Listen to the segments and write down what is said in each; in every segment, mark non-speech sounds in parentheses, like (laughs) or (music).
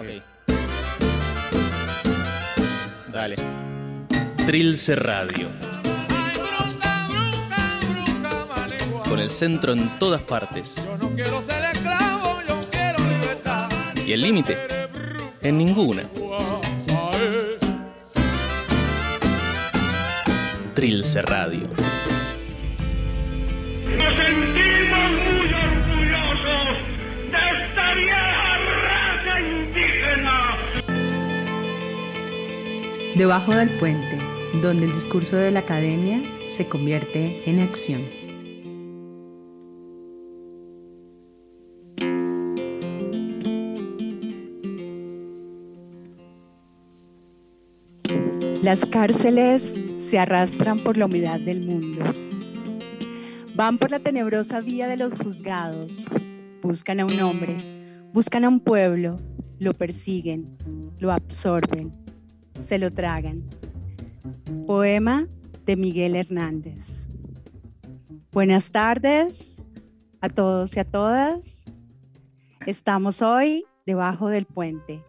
Ok. Dale. Trilce Radio. Con el centro en todas partes. Yo no quiero ser esclavo, yo quiero libertad. ¿Y el límite? En ninguna. Trilce Radio. Debajo del puente, donde el discurso de la academia se convierte en acción. Las cárceles se arrastran por la humedad del mundo. Van por la tenebrosa vía de los juzgados. Buscan a un hombre, buscan a un pueblo, lo persiguen, lo absorben, se lo tragan. Poema de Miguel Hernández. Buenas tardes a todos y a todas. Estamos hoy debajo del puente,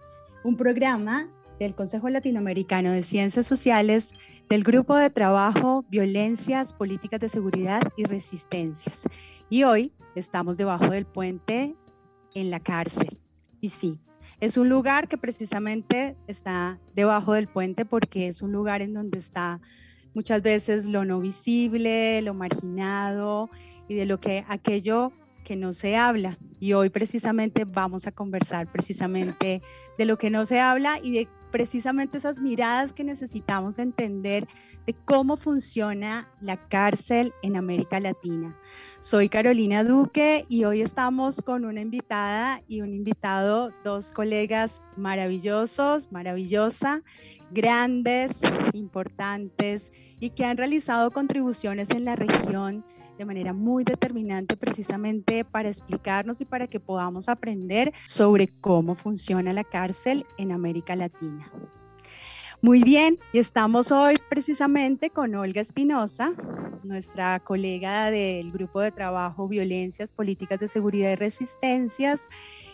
un programa del Consejo Latinoamericano de Ciencias Sociales del Grupo de Trabajo Violencias, Políticas de Seguridad y Resistencias. Y hoy estamos debajo del puente en la cárcel. Y sí, es un lugar que precisamente está debajo del puente porque es un lugar en donde está muchas veces lo no visible, lo marginado y de lo que aquello que no se habla. Y hoy precisamente vamos a conversar precisamente de lo que no se habla y de precisamente esas miradas que necesitamos entender de cómo funciona la cárcel en América Latina. Soy Carolina Duque y hoy estamos con una invitada y un invitado, dos colegas maravillosos, maravillosa, grandes, importantes y que han realizado contribuciones en la región de manera muy determinante precisamente para explicarnos y para que podamos aprender sobre cómo funciona la cárcel en América Latina. Muy bien, y estamos hoy precisamente con Olga Espinosa, nuestra colega del grupo de trabajo Violencias, Políticas de Seguridad y Resistencias.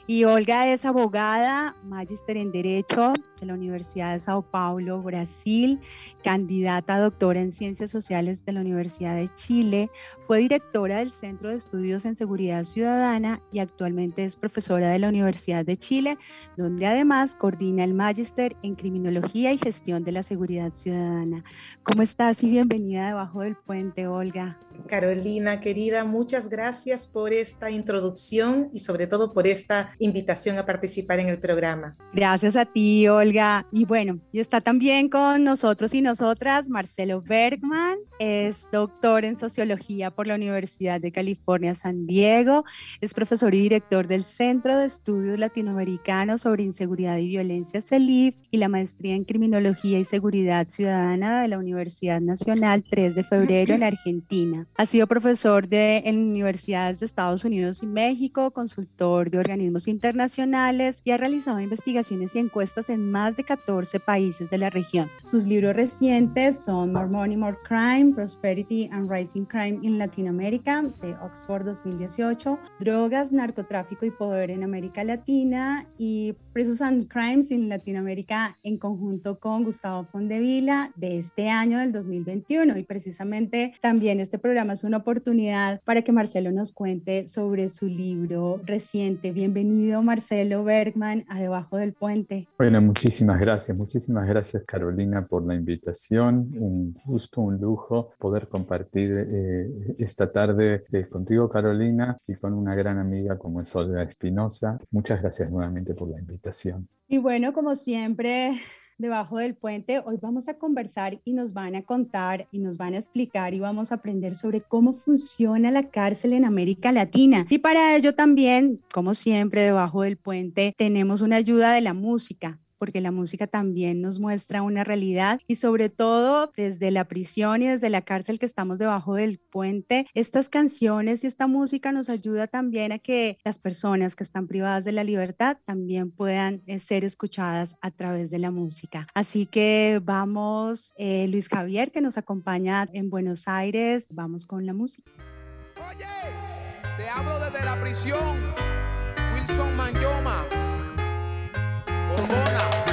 Y Olga es abogada, magíster en Derecho de la Universidad de Sao Paulo, Brasil, candidata a doctora en Ciencias Sociales de la Universidad de Chile, fue directora del Centro de Estudios en Seguridad Ciudadana y actualmente es profesora de la Universidad de Chile, donde además coordina el magíster en Criminología y Gestión de la Seguridad Ciudadana. ¿Cómo estás y bienvenida debajo del puente, Olga? Carolina, querida, muchas gracias por esta introducción y sobre todo por esta invitación a participar en el programa. Gracias a ti, Olga. Y bueno, y está también con nosotros y nosotras Marcelo Bergman, es doctor en sociología por la Universidad de California, San Diego, es profesor y director del Centro de Estudios Latinoamericanos sobre Inseguridad y Violencia, CELIF, y la maestría en Criminología y Seguridad Ciudadana de la Universidad Nacional 3 de Febrero en Argentina. Ha sido profesor de, en universidades de Estados Unidos y México, consultor de organismos internacionales y ha realizado investigaciones y encuestas en más de 14 países de la región. Sus libros recientes son More Money, More Crime, Prosperity and Rising Crime in Latin America, de Oxford 2018, Drogas, Narcotráfico y Poder en América Latina y Presos and Crimes in Latinoamérica en conjunto con Gustavo Fondevila de este año del 2021. Y precisamente también este programa es una oportunidad para que Marcelo nos cuente sobre su libro reciente. Bienvenido Marcelo Bergman a Debajo del Puente. Bueno, muchísimas gracias, muchísimas gracias Carolina por la invitación. Un gusto, un lujo poder compartir eh, esta tarde eh, contigo Carolina y con una gran amiga como es Olga Espinosa. Muchas gracias nuevamente por la invitación. Y bueno, como siempre, debajo del puente. Hoy vamos a conversar y nos van a contar y nos van a explicar y vamos a aprender sobre cómo funciona la cárcel en América Latina. Y para ello también, como siempre, debajo del puente tenemos una ayuda de la música porque la música también nos muestra una realidad y sobre todo desde la prisión y desde la cárcel que estamos debajo del puente, estas canciones y esta música nos ayuda también a que las personas que están privadas de la libertad también puedan eh, ser escuchadas a través de la música. Así que vamos, eh, Luis Javier, que nos acompaña en Buenos Aires, vamos con la música. Oye, te hablo desde la prisión, Wilson Manyoma Hormona.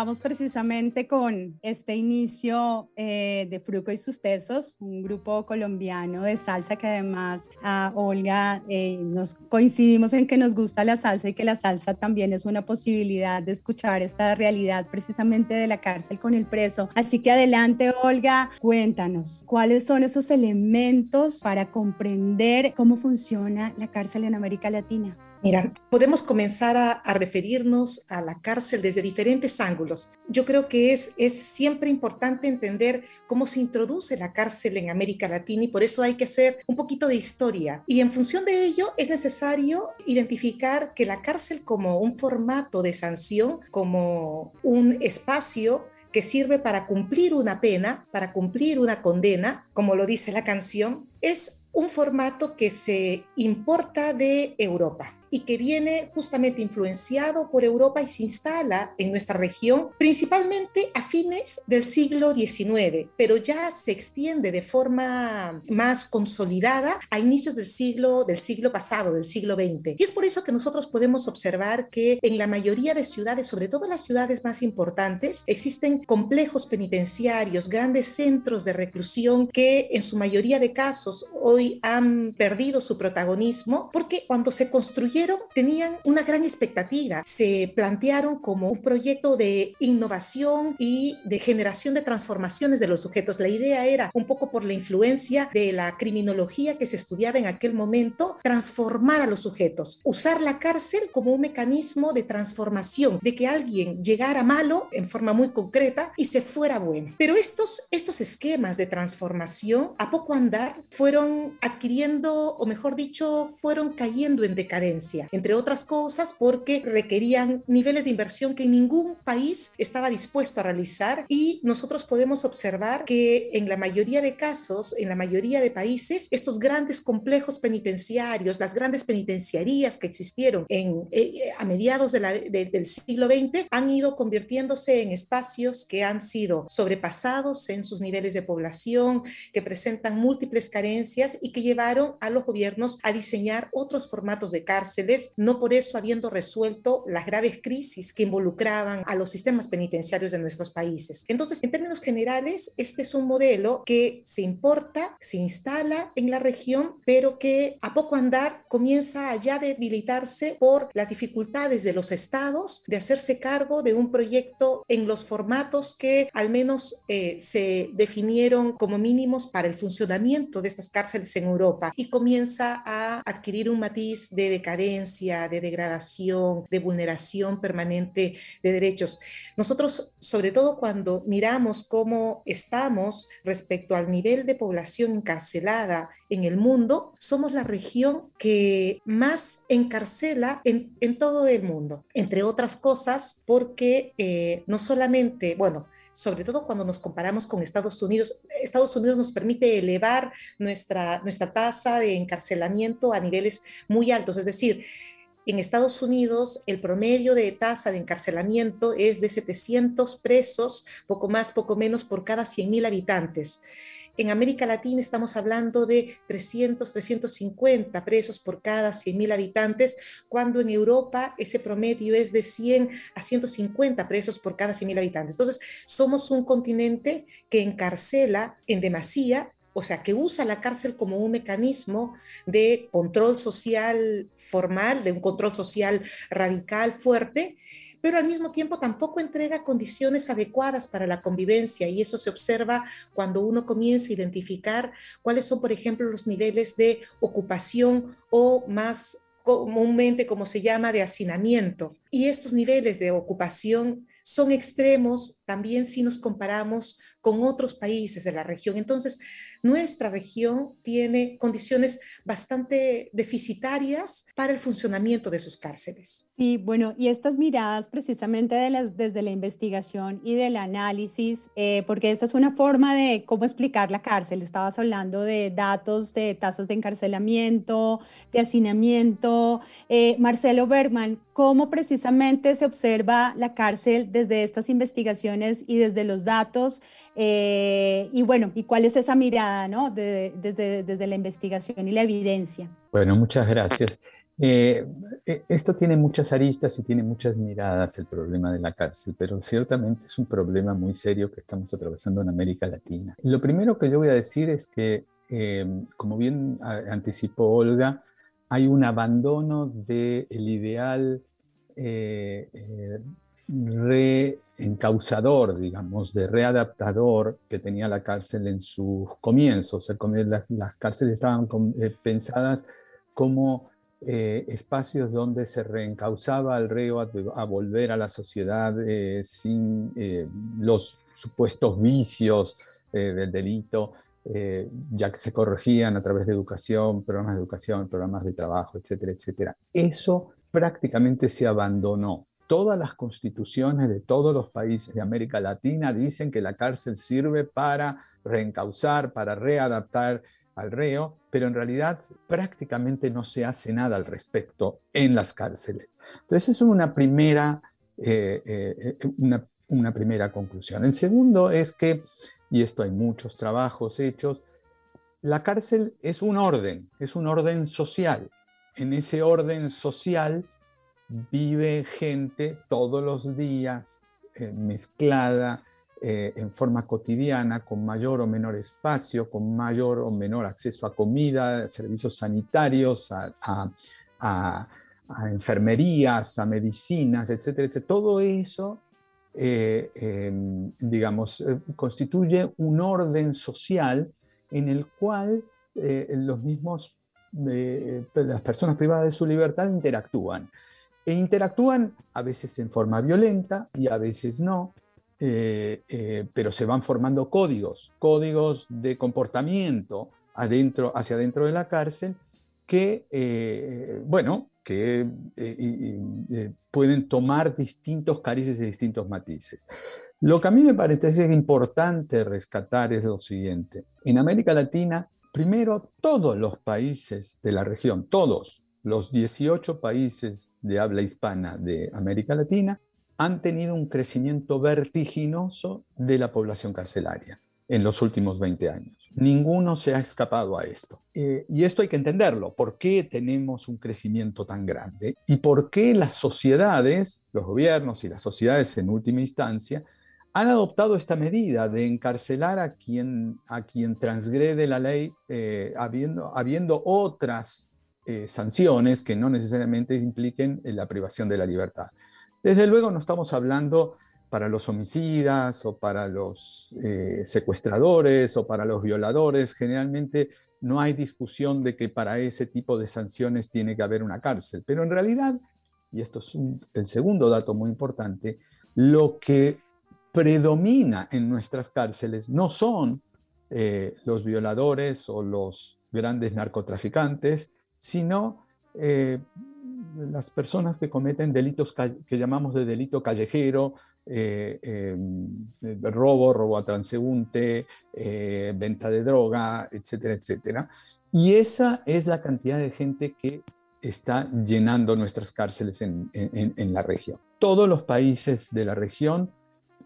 Vamos precisamente con este inicio eh, de Fruco y sus Tesos, un grupo colombiano de salsa que además a Olga eh, nos coincidimos en que nos gusta la salsa y que la salsa también es una posibilidad de escuchar esta realidad precisamente de la cárcel con el preso. Así que adelante Olga, cuéntanos, ¿cuáles son esos elementos para comprender cómo funciona la cárcel en América Latina? Mira, podemos comenzar a, referirnos a la cárcel desde diferentes ángulos. Yo creo que es, es siempre importante entender cómo se introduce la cárcel en América Latina y por eso hay que hacer un poquito de historia. Y en función de ello es necesario identificar que la cárcel como un formato de sanción, como un espacio que sirve para cumplir una pena, para cumplir una condena, como lo dice la canción, es un formato que se importa de Europa y que viene justamente influenciado por Europa y se instala en nuestra región principalmente a fines del siglo XIX, pero ya se extiende de forma más consolidada a inicios del siglo del siglo pasado, del siglo XX. Y es por eso que nosotros podemos observar que en la mayoría de ciudades, sobre todo las ciudades más importantes, existen complejos penitenciarios, grandes centros de reclusión que en su mayoría de casos hoy han perdido su protagonismo porque cuando se construyeron tenían una gran expectativa. Se plantearon como un proyecto de innovación y de generación de transformaciones de los sujetos. La idea era, un poco por la influencia de la criminología que se estudiaba en aquel momento, transformar a los sujetos, usar la cárcel como un mecanismo de transformación, de que alguien llegara malo en forma muy concreta y se fuera bueno. Pero estos, estos esquemas de transformación, a poco andar, fueron adquiriendo, o mejor dicho, fueron cayendo en decadencia entre otras cosas porque requerían niveles de inversión que ningún país estaba dispuesto a realizar y nosotros podemos observar que en la mayoría de casos, en la mayoría de países, estos grandes complejos penitenciarios, las grandes penitenciarías que existieron en, eh, a mediados del siglo XX han ido convirtiéndose en espacios que han sido sobrepasados en sus niveles de población, que presentan múltiples carencias y que llevaron a los gobiernos a diseñar otros formatos de cárcel no por eso habiendo resuelto las graves crisis que involucraban a los sistemas penitenciarios de nuestros países. Entonces, en términos generales, este es un modelo que se importa, se instala en la región, pero que a poco andar comienza a debilitarse por las dificultades de los estados de hacerse cargo de un proyecto en los formatos que al menos eh, se definieron como mínimos para el funcionamiento de estas cárceles en Europa y comienza a adquirir un matiz de decadencia de degradación, de vulneración permanente de derechos. Nosotros, sobre todo cuando miramos cómo estamos respecto al nivel de población encarcelada en el mundo, somos la región que más encarcela en, todo el mundo, entre otras cosas porque eh, no solamente, bueno, sobre todo cuando nos comparamos con Estados Unidos. Estados Unidos nos permite elevar nuestra, nuestra tasa de encarcelamiento a niveles muy altos, es decir, en Estados Unidos el promedio de tasa de encarcelamiento es de 700 presos, poco más, poco menos por cada 100.000 habitantes. En América Latina estamos hablando de 300, 350 presos por cada 100.000 habitantes, cuando en Europa ese promedio es de 100 a 150 presos por cada 100.000 habitantes. Entonces, somos un continente que encarcela en demasía o sea, que usa la cárcel como un mecanismo de control social formal, de un control social radical fuerte, pero al mismo tiempo tampoco entrega condiciones adecuadas para la convivencia y eso se observa cuando uno comienza a identificar cuáles son, por ejemplo, los niveles de ocupación o más comúnmente como se llama de hacinamiento. Y estos niveles de ocupación son extremos también si nos comparamos con otros países de la región. Entonces, nuestra región tiene condiciones bastante deficitarias para el funcionamiento de sus cárceles. Sí, bueno, y estas miradas precisamente de las, desde la investigación y del análisis, eh, porque esa es una forma de cómo explicar la cárcel. Estabas hablando de datos de tasas de encarcelamiento, de hacinamiento. Eh, Marcelo Bergman, ¿cómo precisamente se observa la cárcel desde estas investigaciones y desde los datos? Eh, y bueno, ¿y cuál es esa mirada ¿no? desde, desde la investigación y la evidencia? Bueno, muchas gracias. Eh, eh, esto tiene muchas aristas y tiene muchas miradas el problema de la cárcel, pero ciertamente es un problema muy serio que estamos atravesando en América Latina. Lo primero que yo voy a decir es que, como bien anticipó Olga, hay un abandono del ideal reencauzador, digamos, de readaptador que tenía la cárcel en sus comienzos. Las, las cárceles estaban eh, pensadas como eh, espacios donde se reencauzaba al reo a, volver a la sociedad eh, sin los supuestos vicios del delito, ya que se corregían a través de educación, programas de educación, programas de trabajo, etcétera, etcétera. Eso prácticamente se abandonó todas las constituciones de todos los países de América Latina dicen que la cárcel sirve para reencauzar, para readaptar al reo, pero en realidad prácticamente no se hace nada al respecto en las cárceles. Entonces, es una primera, eh, eh, una, una primera conclusión. El segundo es que, y esto hay muchos trabajos hechos, la cárcel es un orden, es un orden social. En ese orden social vive gente todos los días eh, mezclada eh, en forma cotidiana, con mayor o menor espacio, con mayor o menor acceso a comida, servicios sanitarios, a, enfermerías, a medicinas, etcétera, etcétera. Todo eso, eh, em, digamos, constituye un orden social en el cual los mismos, las personas privadas de su libertad interactúan e interactúan a veces en forma violenta y a veces no, eh, eh, pero se van formando códigos, códigos de comportamiento adentro, hacia adentro de la cárcel que, eh, bueno, que pueden tomar distintos carices y distintos matices. Lo que a mí me parece importante rescatar es lo siguiente. En América Latina, primero, todos los países de la región, todos, los 18 países de habla hispana de América Latina han tenido un crecimiento vertiginoso de la población carcelaria en los últimos 20 años. Ninguno se ha escapado a esto. Eh, y esto hay que entenderlo. ¿Por qué tenemos un crecimiento tan grande? ¿Y por qué las sociedades, los gobiernos y las sociedades en última instancia, han adoptado esta medida de encarcelar a quien, a quien transgrede la ley eh, habiendo, habiendo otras eh, sanciones que no necesariamente impliquen la privación de la libertad. Desde luego no estamos hablando para los homicidas o para los eh, secuestradores o para los violadores. Generalmente no hay discusión de que para ese tipo de sanciones tiene que haber una cárcel. Pero en realidad, y esto es el segundo dato muy importante, lo que predomina en nuestras cárceles no son eh, los violadores o los grandes narcotraficantes, sino eh, las personas que cometen delitos que llamamos de delito callejero, eh, eh, robo, robo a transeúnte, venta de droga, etcétera, etcétera. Y esa es la cantidad de gente que está llenando nuestras cárceles en, la región. Todos los países de la región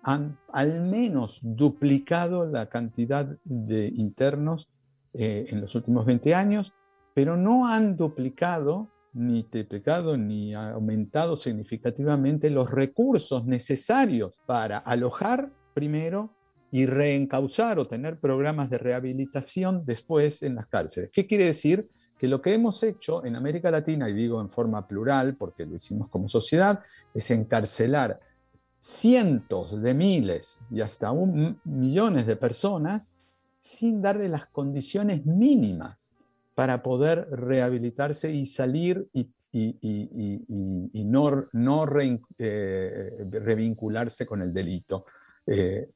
han al menos duplicado la cantidad de internos en los últimos 20 años pero no han duplicado, ni triplicado, ni aumentado significativamente los recursos necesarios para alojar primero y reencauzar o tener programas de rehabilitación después en las cárceles. ¿Qué quiere decir? Que lo que hemos hecho en América Latina, y digo en forma plural porque lo hicimos como sociedad, es encarcelar cientos de miles y hasta un, millones de personas sin darle las condiciones mínimas para poder rehabilitarse y salir y, no, no eh, revincularse con el delito. Eh,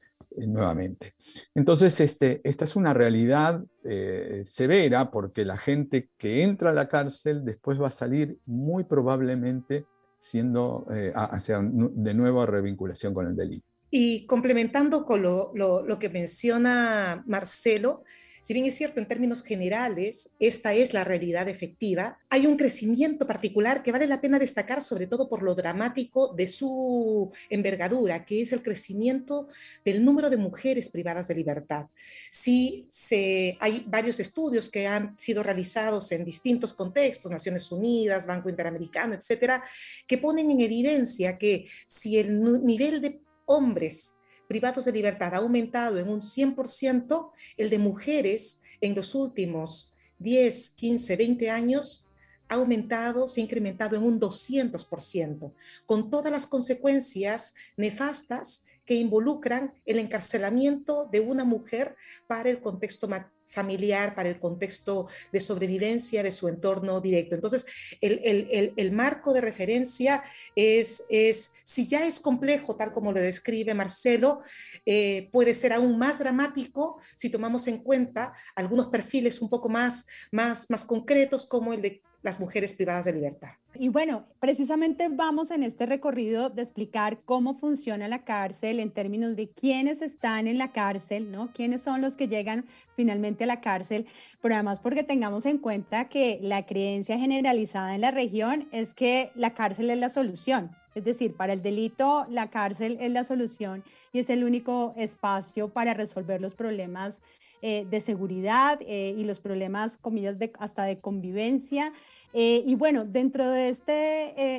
nuevamente. Entonces, este, esta es una realidad eh, severa porque la gente que entra a la cárcel después va a salir muy probablemente siendo eh, hacia de nuevo revinculación con el delito. Y complementando con lo, lo que menciona Marcelo, si bien es cierto, en términos generales, esta es la realidad efectiva, hay un crecimiento particular que vale la pena destacar, sobre todo por lo dramático de su envergadura, que es el crecimiento del número de mujeres privadas de libertad. Sí, se, hay varios estudios que han sido realizados en distintos contextos, Naciones Unidas, Banco Interamericano, etcétera, que ponen en evidencia que si el nivel de hombres privados de libertad ha aumentado en un 100%, el de mujeres en los últimos 10, 15, 20 años ha aumentado, se ha incrementado en un 200%, con todas las consecuencias nefastas que involucran el encarcelamiento de una mujer para el contexto familiar, para el contexto de sobrevivencia de su entorno directo. Entonces, el, marco de referencia es, es, si ya es complejo, tal como lo describe Marcelo, eh, puede ser aún más dramático si tomamos en cuenta algunos perfiles un poco más, más, más concretos, como el de las mujeres privadas de libertad. Y bueno, precisamente vamos en este recorrido de explicar cómo funciona la cárcel en términos de quiénes están en la cárcel, ¿no? Quiénes son los que llegan finalmente a la cárcel, pero además porque tengamos en cuenta que la creencia generalizada en la región es que la cárcel es la solución. Es decir, para el delito, la cárcel es la solución y es el único espacio para resolver los problemas eh, de seguridad eh, y los problemas, comillas, de, hasta de convivencia. Eh, y bueno, dentro de esta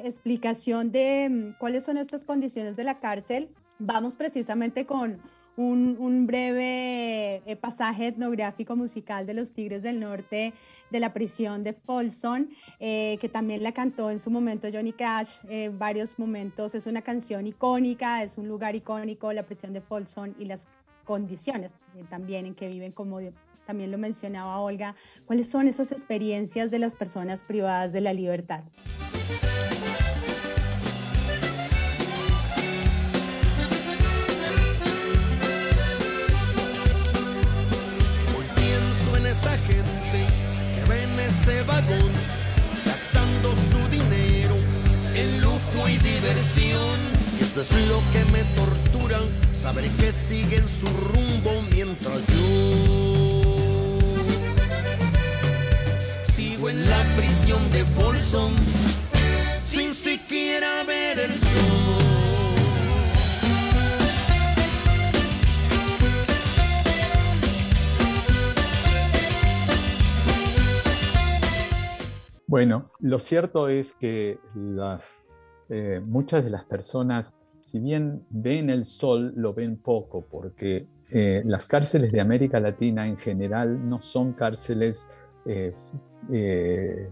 explicación de mm, cuáles son estas condiciones de la cárcel, vamos precisamente con un, un, breve pasaje etnográfico musical de los Tigres del Norte de la prisión de Folsom, que también la cantó en su momento Johnny Cash, en varios momentos. Es una canción icónica, es un lugar icónico, la prisión de Folsom y las eh, también en que viven, como también lo mencionaba Olga, cuáles son esas experiencias de las personas privadas de la libertad. Hoy pienso en esa gente que ve en ese vagón gastando su dinero en lujo y diversión. Y eso es lo que me tortura saber que siguen su rumbo mientras yo sigo en la prisión de Folsom sin siquiera ver el sol. Bueno, lo cierto es que las, eh, muchas de las personas si bien ven el sol, lo ven poco, porque eh, las cárceles de América Latina en general no son cárceles eh, eh,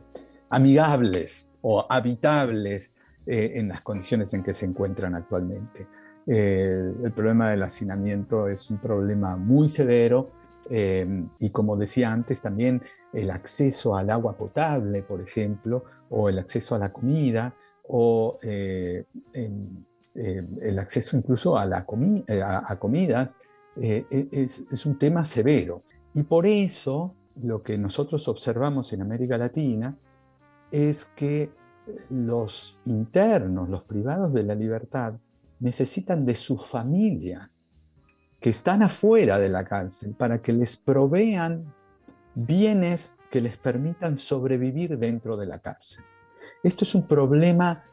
amigables o habitables en las condiciones en que se encuentran actualmente. el problema del hacinamiento es un problema muy severo y como decía antes, también el acceso al agua potable, por ejemplo, o el acceso a la comida, o en, eh, el acceso incluso a, la eh, a, comidas, eh, e, es, es, un tema severo. Y por eso lo que nosotros observamos en América Latina es que los internos, los privados de la libertad, necesitan de sus familias que están afuera de la cárcel para que les provean bienes que les permitan sobrevivir dentro de la cárcel. Esto es un problema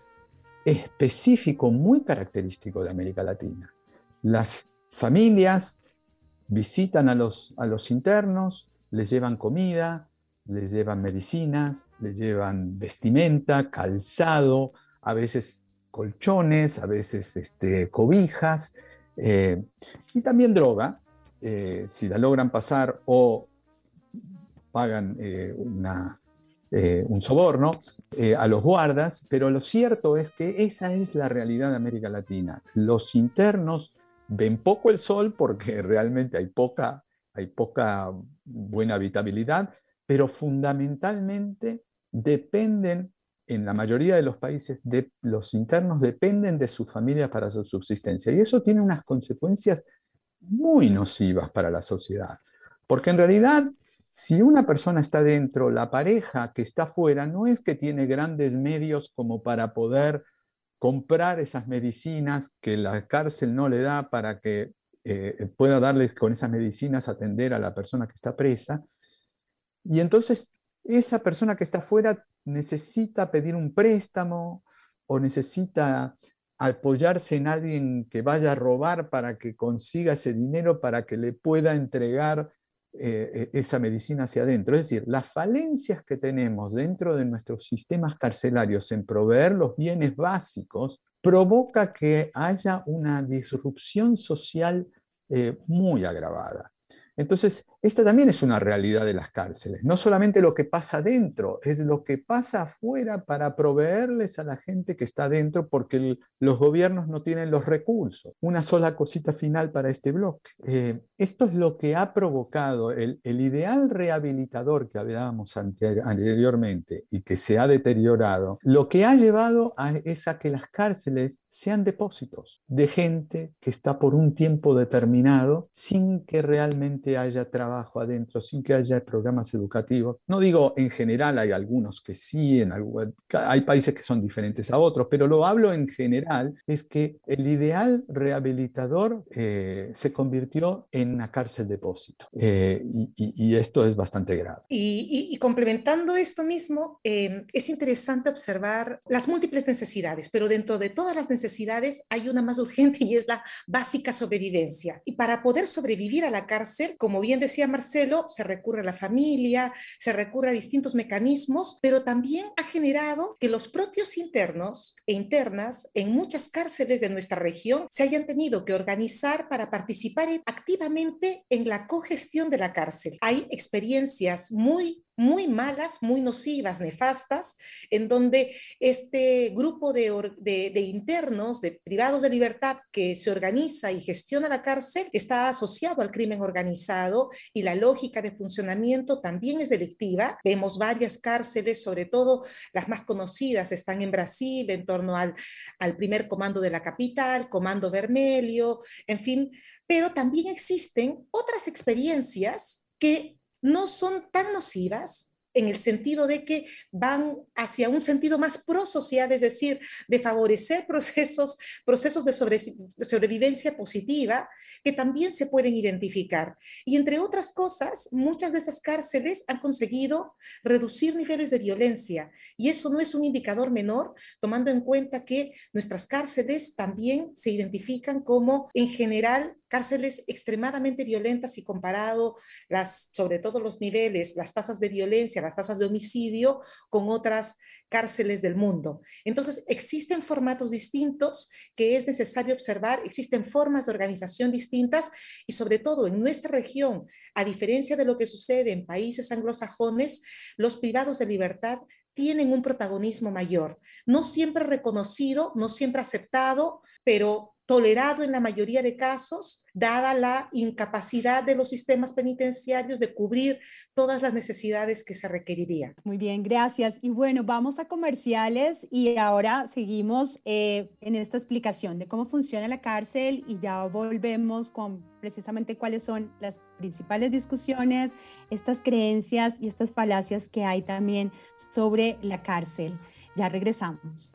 específico, muy característico de América Latina. Las familias visitan a los, a los internos, les llevan comida, les llevan medicinas, les llevan vestimenta, calzado, a veces colchones, a veces este, cobijas, eh, y también droga, eh, si la logran pasar o pagan eh, una, eh, un soborno a los guardas, pero lo cierto es que esa es la realidad de América Latina. Los internos ven poco el sol porque (laughs) realmente hay poca, hay poca buena habitabilidad, pero fundamentalmente dependen, en la mayoría de los países, los internos dependen de su familia para su subsistencia. Y eso tiene unas consecuencias muy nocivas para la sociedad. Porque en realidad, si una persona está dentro, la pareja que está fuera no es que tiene grandes medios como para poder comprar esas medicinas que la cárcel no le da para que eh, pueda darles con esas medicinas atender a la persona que está presa. Y entonces esa persona que está fuera necesita pedir un préstamo o necesita apoyarse en alguien que vaya a robar para que consiga ese dinero para que le pueda entregar eh, e, esa medicina hacia adentro. Es decir, las falencias que tenemos dentro de nuestros sistemas carcelarios en proveer los bienes básicos provoca que haya una disrupción social eh, muy agravada. Entonces, esta también es una realidad de las cárceles. No solamente lo que pasa dentro, es lo que pasa afuera para proveerles a la gente que está dentro porque los gobiernos no tienen los recursos. Una sola cosita final para este bloque. Eh, esto es lo que ha provocado el, ideal rehabilitador que hablábamos anteriormente y que se ha deteriorado. Lo que ha llevado a, es a que las cárceles sean depósitos de gente que está por un tiempo determinado sin que realmente haya trabajo adentro sin que haya programas educativos. No digo en general, hay algunos que sí, en hay países que son diferentes a otros, pero lo hablo en general, es que el ideal rehabilitador eh, se convirtió en una cárcel depósito. Eh, y, esto es bastante grave. Y, complementando esto mismo, eh, es interesante observar las múltiples necesidades, pero dentro de todas las necesidades hay una más urgente y es la básica sobrevivencia. Y para poder sobrevivir a la cárcel, como bien decía Marcelo, se recurre a la familia, se recurre a distintos mecanismos, pero también ha generado que los propios internos e internas en muchas cárceles de nuestra región se hayan tenido que organizar para participar activamente en la cogestión de la cárcel. Hay experiencias muy muy malas, muy nocivas, nefastas, en donde este grupo de, internos, de privados de libertad que se organiza y gestiona la cárcel, está asociado al crimen organizado y la lógica de funcionamiento también es delictiva. Vemos varias cárceles, sobre todo las más conocidas, están en Brasil, en torno al, primer comando de la capital, Comando Vermelho, en fin, pero también existen otras experiencias que no son tan nocivas en el sentido de que van hacia un sentido más prosocial, es decir, de favorecer procesos, procesos de, sobrevivencia positiva que también se pueden identificar. Y entre otras cosas, muchas de esas cárceles han conseguido reducir niveles de violencia y eso no es un indicador menor, tomando en cuenta que nuestras cárceles también se identifican como en general cárceles extremadamente violentas y comparado las, sobre todo los niveles, las tasas de violencia, las tasas de homicidio con otras cárceles del mundo. Entonces, existen formatos distintos que es necesario observar, existen formas de organización distintas y sobre todo en nuestra región, a diferencia de lo que sucede en países anglosajones, los privados de libertad tienen un protagonismo mayor, no siempre reconocido, no siempre aceptado, pero tolerado en la mayoría de casos, dada la incapacidad de los sistemas penitenciarios de cubrir todas las necesidades que se requerirían. Muy bien, gracias. Y bueno, vamos a comerciales y ahora seguimos eh, en esta explicación de cómo funciona la cárcel y ya volvemos con precisamente cuáles son las principales discusiones, estas creencias y estas falacias que hay también sobre la cárcel. Ya regresamos.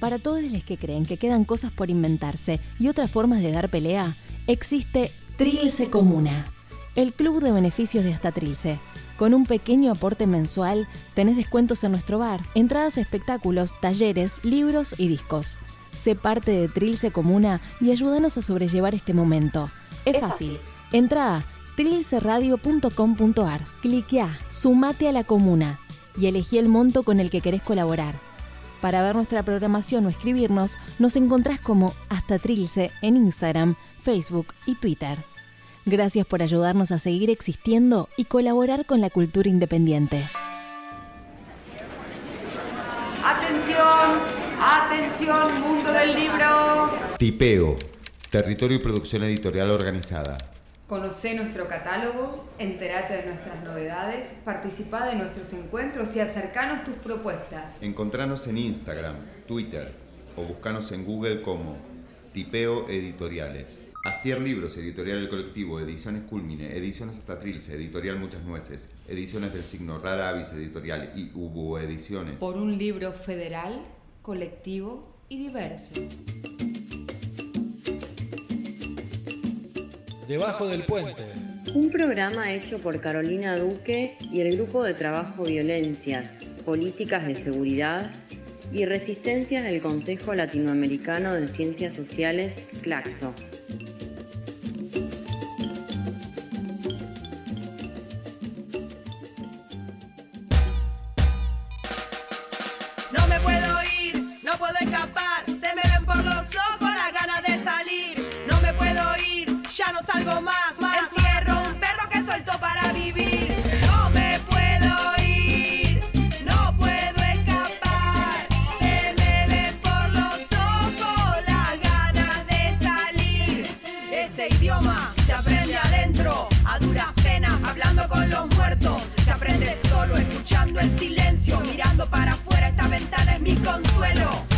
Para todos los que creen que quedan cosas por inventarse y otras formas de dar pelea, existe Trilce Comuna, el club de beneficios de hasta Trilce. Con un pequeño aporte mensual, tenés descuentos en nuestro bar, entradas a espectáculos, talleres, libros y discos. Sé parte de Trilce Comuna y ayúdanos a sobrellevar este momento. Es, fácil. Entra a trilceradio.com.ar, cliquea, sumate a la comuna y elegí el monto con el que querés colaborar. Para ver nuestra programación o escribirnos, nos encontrás como Hasta Trilce en Instagram, Facebook y Twitter. Gracias por ayudarnos a seguir existiendo y colaborar con la cultura independiente. Atención, atención, mundo del libro. Tipeo, territorio y producción editorial organizada. Conoce nuestro catálogo, entérate de nuestras novedades, participa de nuestros encuentros y acercanos tus propuestas. Encontranos en Instagram, Twitter o buscanos en Google como Tipeo Editoriales. Astier Libros, Editorial El Colectivo, Ediciones Culmine, Ediciones Hasta Trilce, Editorial Muchas Nueces, Ediciones del Signo Rara Avis Editorial y Hubo Ediciones. Por un libro federal, colectivo y diverso. Debajo del puente. Un programa hecho por Carolina Duque y el Grupo de Trabajo Violencias, Políticas de Seguridad y Resistencias del Consejo Latinoamericano de Ciencias Sociales, CLACSO. Consuelo.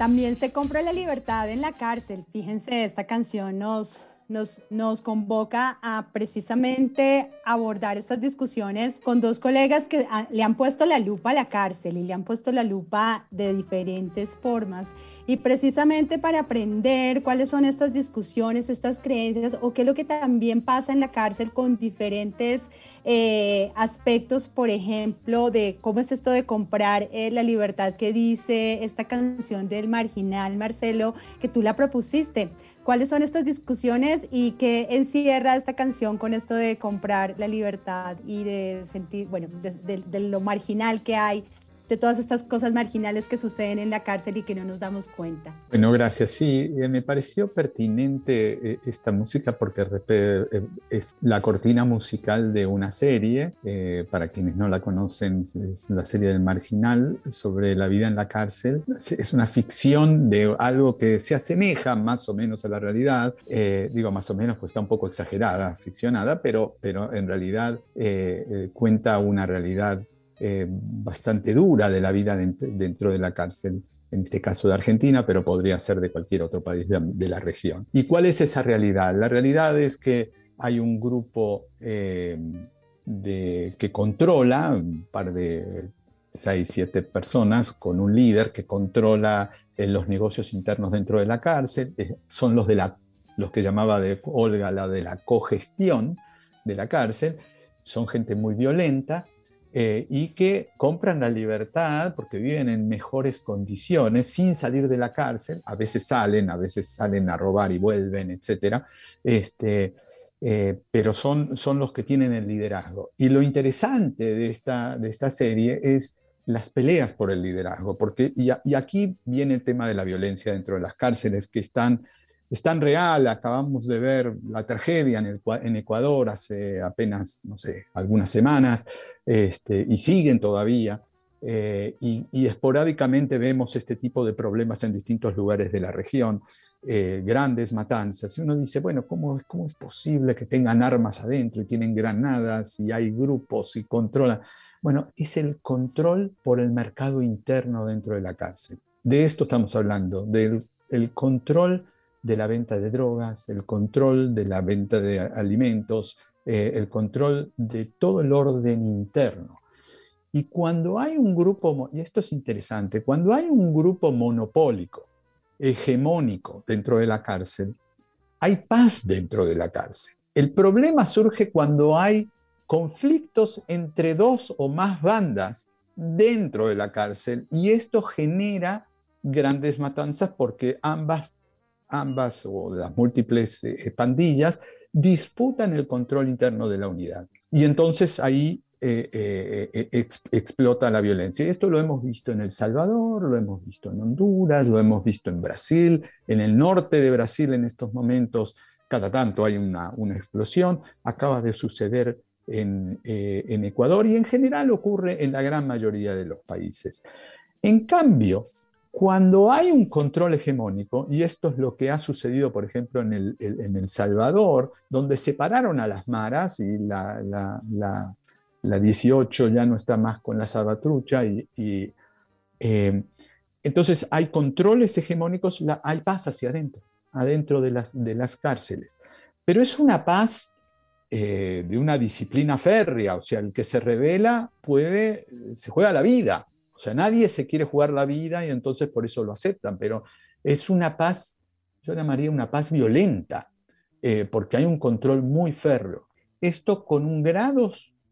También se compra la libertad en la cárcel. Fíjense, esta canción nos, nos, nos convoca a precisamente abordar estas discusiones con dos colegas que ah, le han puesto la lupa a la cárcel y le han puesto la lupa de diferentes formas. Y precisamente para aprender cuáles son estas discusiones, estas creencias o qué es lo que también pasa en la cárcel con diferentes eh, aspectos, por ejemplo, de cómo es esto de comprar eh, la libertad que dice esta canción del marginal Marcelo, que tú la propusiste. ¿Cuáles son estas discusiones y qué encierra esta canción con esto de comprar la libertad y de sentir, bueno, de, de- de lo marginal que hay, de todas estas cosas marginales que suceden en la cárcel y que no nos damos cuenta? Bueno, gracias. Sí, eh, me pareció pertinente eh, esta música porque eh, es la cortina musical de una serie, eh, para quienes no la conocen, es la serie del Marginal sobre la vida en la cárcel. Es una ficción de algo que se asemeja más o menos a la realidad. Eh, digo más o menos, pues está un poco exagerada, ficcionada, pero, pero en realidad eh, cuenta una realidad eh, bastante dura de la vida dent- dentro de la cárcel en este caso de Argentina, pero podría ser de cualquier otro país de, la región. ¿Y cuál es esa realidad? La realidad es que hay un grupo eh, de, que controla, un par de seis, siete personas, con un líder que controla eh, los negocios internos dentro de la cárcel, son los, de la, los que llamaba de Olga la de la cogestión de la cárcel, son gente muy violenta, eh, y que compran la libertad porque viven en mejores condiciones sin salir de la cárcel. A veces salen, a veces salen a robar y vuelven, etc. Este, eh, pero son, son los que tienen el liderazgo. Y lo interesante de esta, de esta serie es las peleas por el liderazgo, porque y, aquí viene el tema de la violencia dentro de las cárceles, que están es tan real, acabamos de ver la tragedia en, Ecuador hace apenas, no sé, algunas semanas, este, y siguen todavía, eh, y, y, esporádicamente vemos este tipo de problemas en distintos lugares de la región, eh, grandes matanzas, y uno dice, bueno, ¿cómo, ¿cómo es posible que tengan armas adentro y tienen granadas y hay grupos y controlan? Bueno, es el control por el mercado interno dentro de la cárcel. De esto estamos hablando, del el control de la venta de drogas, el control de la venta de alimentos, eh, el control de todo el orden interno. Y cuando hay un grupo, y esto es interesante, cuando hay un grupo monopólico, hegemónico dentro de la cárcel, hay paz dentro de la cárcel. El problema surge cuando hay conflictos entre dos o más bandas dentro de la cárcel y esto genera grandes matanzas porque ambas, ambas o las múltiples eh, pandillas disputan el control interno de la unidad. Y entonces ahí eh, eh, explota la violencia. Esto lo hemos visto en El Salvador, lo hemos visto en Honduras, lo hemos visto en Brasil, en el norte de Brasil en estos momentos, cada tanto hay una, una explosión, acaba de suceder en, en Ecuador y en general ocurre en la gran mayoría de los países. En cambio, cuando hay un control hegemónico, y esto es lo que ha sucedido, por ejemplo, en El, Salvador, donde separaron a las maras y la, la, la, la 18 ya no está más con la salvatrucha, y, eh, entonces hay controles hegemónicos, hay paz hacia adentro, adentro de las, de las cárceles. Pero es una paz eh, de una disciplina férrea, o sea, el que se revela puede, se juega la vida, o sea, nadie se quiere jugar la vida y entonces por eso lo aceptan, pero es una paz, yo llamaría una paz violenta, eh, porque hay un control muy férreo. Esto con un grado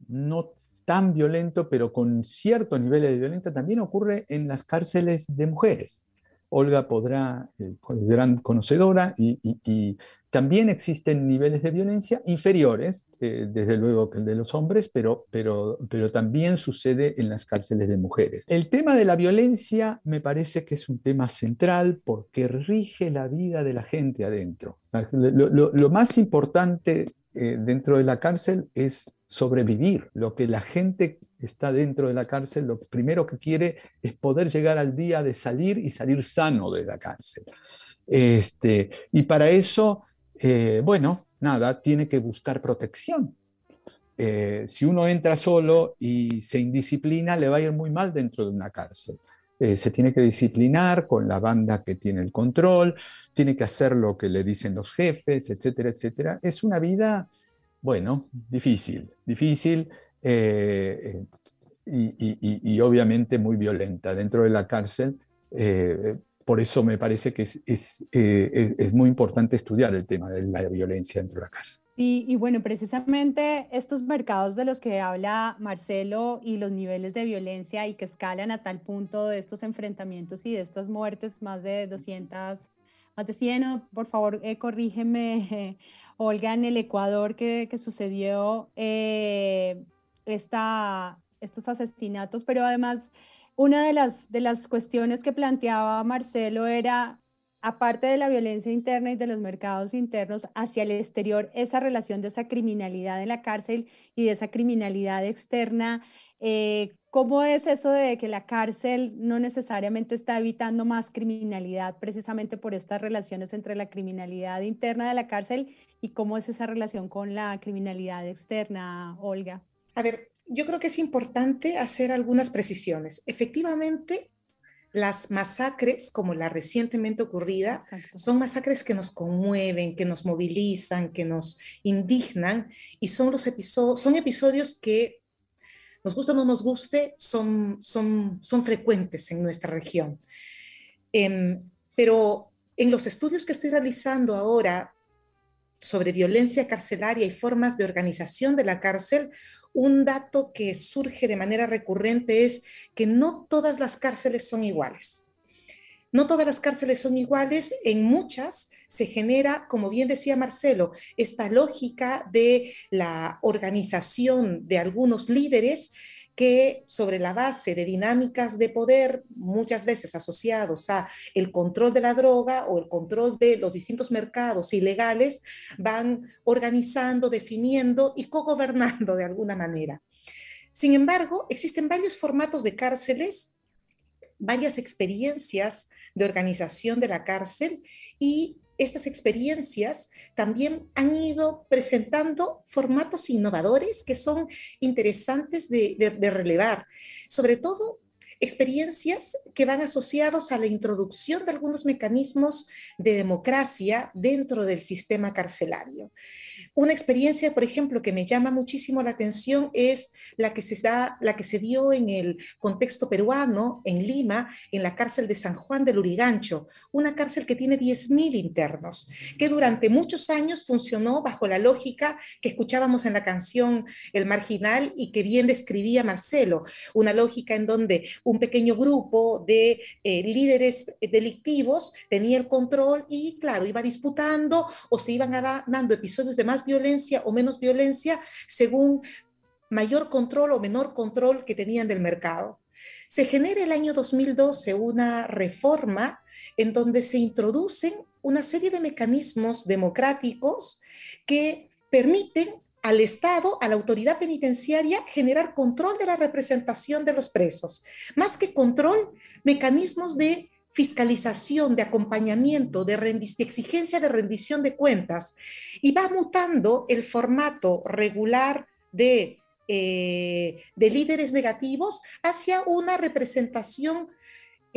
no tan violento, pero con cierto nivel de violencia, también ocurre en las cárceles de mujeres. Olga podrá, eh, gran conocedora, y, también existen niveles de violencia inferiores, eh, desde luego que el de los hombres, pero, pero, pero también sucede en las cárceles de mujeres. El tema de la violencia me parece que es un tema central porque rige la vida de la gente adentro. Lo, lo, lo más importante eh, dentro de la cárcel es sobrevivir. Lo que la gente está dentro de la cárcel, lo primero que quiere es poder llegar al día de salir y salir sano de la cárcel. Este, y para eso eh, bueno, nada, tiene que buscar protección. Eh, si uno entra solo y se indisciplina, le va a ir muy mal dentro de una cárcel. Eh, se tiene que disciplinar con la banda que tiene el control, tiene que hacer lo que le dicen los jefes, etcétera, etcétera. Es una vida, bueno, difícil, difícil y, y, obviamente muy violenta. Dentro de la cárcel por eso me parece que es, eh, es, muy importante estudiar el tema de la violencia dentro de la cárcel. Y, y, bueno, precisamente estos mercados de los que habla Marcelo y los niveles de violencia y que escalan a tal punto de estos enfrentamientos y de estas muertes, más de 200, más de 100, por favor, eh, corrígeme, (laughs) Olga, en el Ecuador que, que sucedió eh, esta, estos asesinatos, pero además una de las, de las cuestiones que planteaba Marcelo era, aparte de la violencia interna y de los mercados internos, hacia el exterior, esa relación de esa criminalidad en la cárcel y de esa criminalidad externa. Eh, ¿Cómo es eso de que la cárcel no necesariamente está evitando más criminalidad precisamente por estas relaciones entre la criminalidad interna de la cárcel y cómo es esa relación con la criminalidad externa, Olga? A ver, yo creo que es importante hacer algunas precisiones. Efectivamente, las masacres, como la recientemente ocurrida, son masacres que nos conmueven, que nos movilizan, que nos indignan y son, los episodios, son episodios que, nos guste o no nos guste, son, son, son frecuentes en nuestra región. Em, pero en los estudios que estoy realizando ahora sobre violencia carcelaria y formas de organización de la cárcel, un dato que surge de manera recurrente es que no todas las cárceles son iguales. No todas las cárceles son iguales, en muchas se genera, como bien decía Marcelo, esta lógica de la organización de algunos líderes que sobre la base de dinámicas de poder, muchas veces asociados a el control de la droga o el control de los distintos mercados ilegales, van organizando, definiendo y cogobernando de alguna manera. Sin embargo, existen varios formatos de cárceles, varias experiencias de organización de la cárcel y estas experiencias también han ido presentando formatos innovadores que son interesantes de, relevar. Sobre todo, experiencias que van asociados a la introducción de algunos mecanismos de democracia dentro del sistema carcelario. Una experiencia, por ejemplo, que me llama muchísimo la atención es la que se, da, la que se dio en el contexto peruano, en Lima, en la cárcel de San Juan del Urigancho, una cárcel que tiene 10.000 internos, que durante muchos años funcionó bajo la lógica que escuchábamos en la canción El Marginal y que bien describía Marcelo, una lógica en donde un pequeño grupo de eh, líderes delictivos tenía el control y, claro, iba disputando o se iban dando episodios de más violencia o menos violencia según mayor control o menor control que tenían del mercado. Se genera el año 2012 una reforma en donde se introducen una serie de mecanismos democráticos que permiten al Estado, a la autoridad penitenciaria, generar control de la representación de los presos. Más que control, mecanismos de fiscalización, de acompañamiento, de, exigencia de rendición de cuentas. Y va mutando el formato regular de, eh, de líderes negativos hacia una representación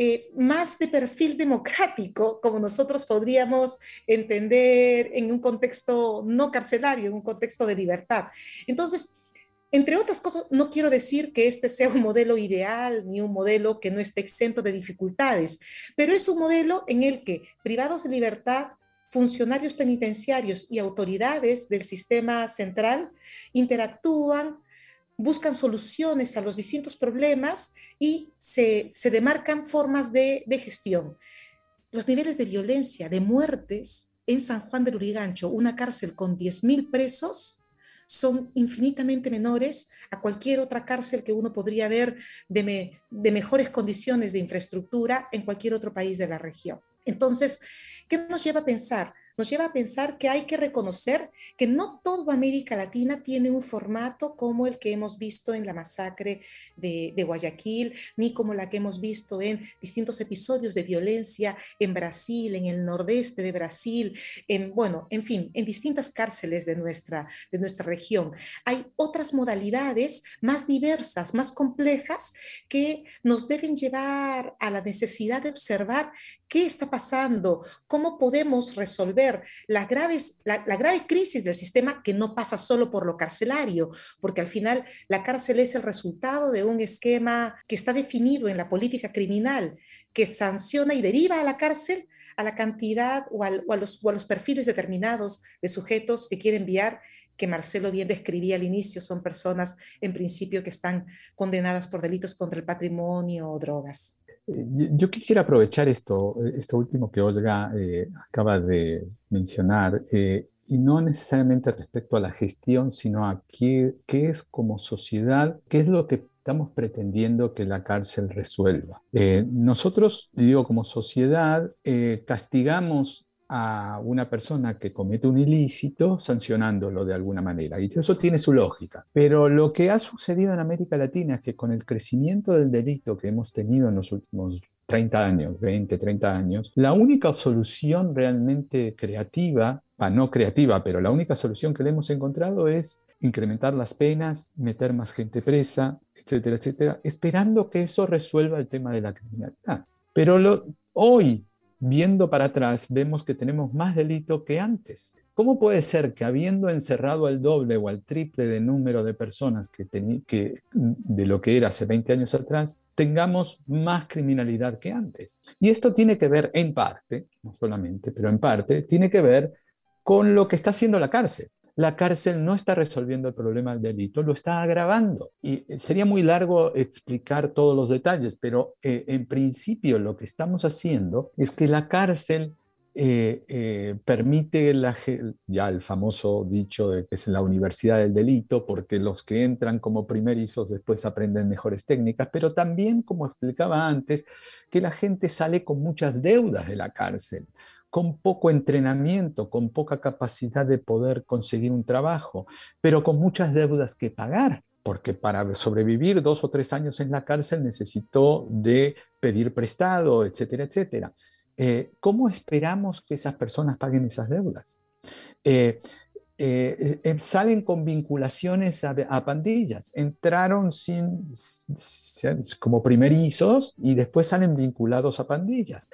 eh, más de perfil democrático, como nosotros podríamos entender en un contexto no carcelario, en un contexto de libertad. Entonces, entre otras cosas, no quiero decir que este sea un modelo ideal ni un modelo que no esté exento de dificultades, pero es un modelo en el que privados de libertad, funcionarios penitenciarios y autoridades del sistema central interactúan, buscan soluciones a los distintos problemas y se, se demarcan formas de, de gestión. Los niveles de violencia, de muertes en San Juan del Urigancho, una cárcel con 10.000 presos, son infinitamente menores a cualquier otra cárcel que uno podría ver de, de mejores condiciones de infraestructura en cualquier otro país de la región. Entonces, ¿qué nos lleva a pensar? Nos lleva a pensar que hay que reconocer que no toda América Latina tiene un formato como el que hemos visto en la masacre de, Guayaquil, ni como la que hemos visto en distintos episodios de violencia en Brasil, en el nordeste de Brasil, en, bueno, en fin, en distintas cárceles de nuestra, de nuestra región. Hay otras modalidades más diversas, más complejas, que nos deben llevar a la necesidad de observar qué está pasando, cómo podemos resolver la, graves, la, grave crisis del sistema que no pasa solo por lo carcelario, porque al final la cárcel es el resultado de un esquema que está definido en la política criminal, que sanciona y deriva a la cárcel a la cantidad o, a, los, o a los perfiles determinados de sujetos que quiere enviar que Marcelo bien describía al inicio, son personas en principio que están condenadas por delitos contra el patrimonio o drogas. Eh, yo quisiera aprovechar esto, eh, esto último que Olga eh, acaba de mencionar, y no necesariamente respecto a la gestión, sino a qué, es como sociedad, qué es lo que estamos pretendiendo que la cárcel resuelva. nosotros, digo, como sociedad, castigamos a una persona que comete un ilícito sancionándolo de alguna manera. Y eso tiene su lógica. Pero lo que ha sucedido en América Latina es que con el crecimiento del delito que hemos tenido en los últimos 30 años, 20, 30 años, la única solución realmente creativa, no creativa, pero la única solución que le hemos encontrado es incrementar las penas, meter más gente presa, etcétera, etcétera, esperando que eso resuelva el tema de la criminalidad. Pero lo, hoy viendo para atrás, vemos que tenemos más delito que antes. ¿Cómo puede ser que habiendo encerrado al doble o al triple de número de personas que, que de lo que era hace 20 años atrás, tengamos más criminalidad que antes? Y esto tiene que ver en parte, no solamente, pero en parte, tiene que ver con lo que está haciendo la cárcel la cárcel no está resolviendo el problema del delito, lo está agravando. Y eh, sería muy largo explicar todos los detalles, pero eh, en principio lo que estamos haciendo es que la cárcel eh, permite ya el famoso dicho de que es la universidad del delito, porque los que entran como primerizos después aprenden mejores técnicas, pero también, como explicaba antes, que la gente sale con muchas deudas de la cárcel con poco entrenamiento, con poca capacidad de poder conseguir un trabajo, pero con muchas deudas que pagar, porque para sobrevivir dos o tres años en la cárcel necesitó de pedir prestado, etcétera, etcétera. Eh, ¿Cómo esperamos que esas personas paguen esas deudas? Eh, eh, eh, salen con vinculaciones a, pandillas. Entraron sin, como primerizos y después salen vinculados a pandillas.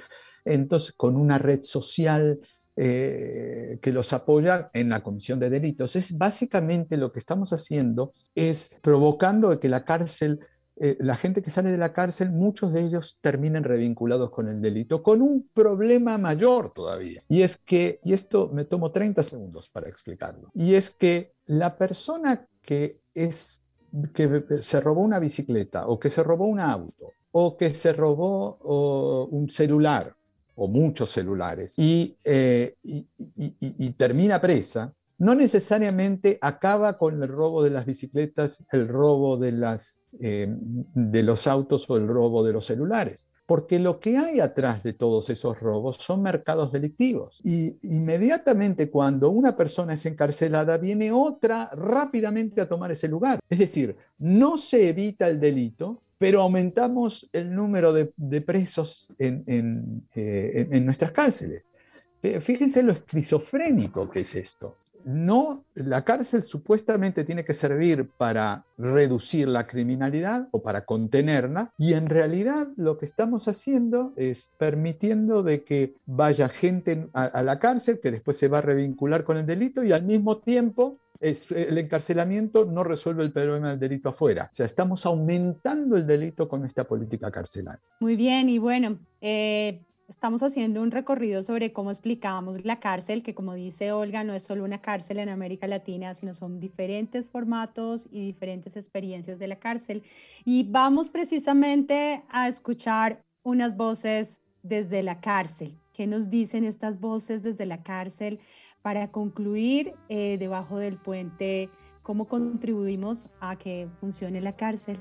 Entonces, con una red social eh, que los apoya en la comisión de delitos. Es básicamente lo que estamos haciendo es provocando que la cárcel eh, la gente que sale de la cárcel, muchos de ellos terminan revinculados con el delito, con un problema mayor todavía. Y es que, y esto me tomo 30 segundos para explicarlo, y es que la persona que es que se robó una bicicleta o que se robó un auto o que se robó un celular o muchos celulares y, eh, y termina presa, no necesariamente acaba con el robo de las bicicletas, el robo de, las, eh, de los autos o el robo de los celulares. Porque lo que hay atrás de todos esos robos son mercados delictivos. Y inmediatamente cuando una persona es encarcelada, viene otra rápidamente a tomar ese lugar. Es decir, no se evita el delito, pero aumentamos el número de, presos en, eh, en nuestras cárceles. Fíjense lo esquizofrénico que es esto no, la cárcel supuestamente tiene que servir para reducir la criminalidad o para contenerla y en realidad lo que estamos haciendo es permitiendo de que vaya gente a, la cárcel que después se va a revincular con el delito y al mismo tiempo el encarcelamiento no resuelve el problema del delito afuera. O sea, estamos aumentando el delito con esta política carcelaria. Muy bien, y bueno, eh, Estamos haciendo un recorrido sobre cómo explicamos la cárcel, que como dice Olga, no es solo una cárcel en América Latina, sino son diferentes formatos y diferentes experiencias de la cárcel. Y vamos precisamente a escuchar unas voces desde la cárcel. ¿Qué nos dicen estas voces desde la cárcel para concluir eh, debajo del puente? ¿Cómo contribuimos a que funcione la cárcel?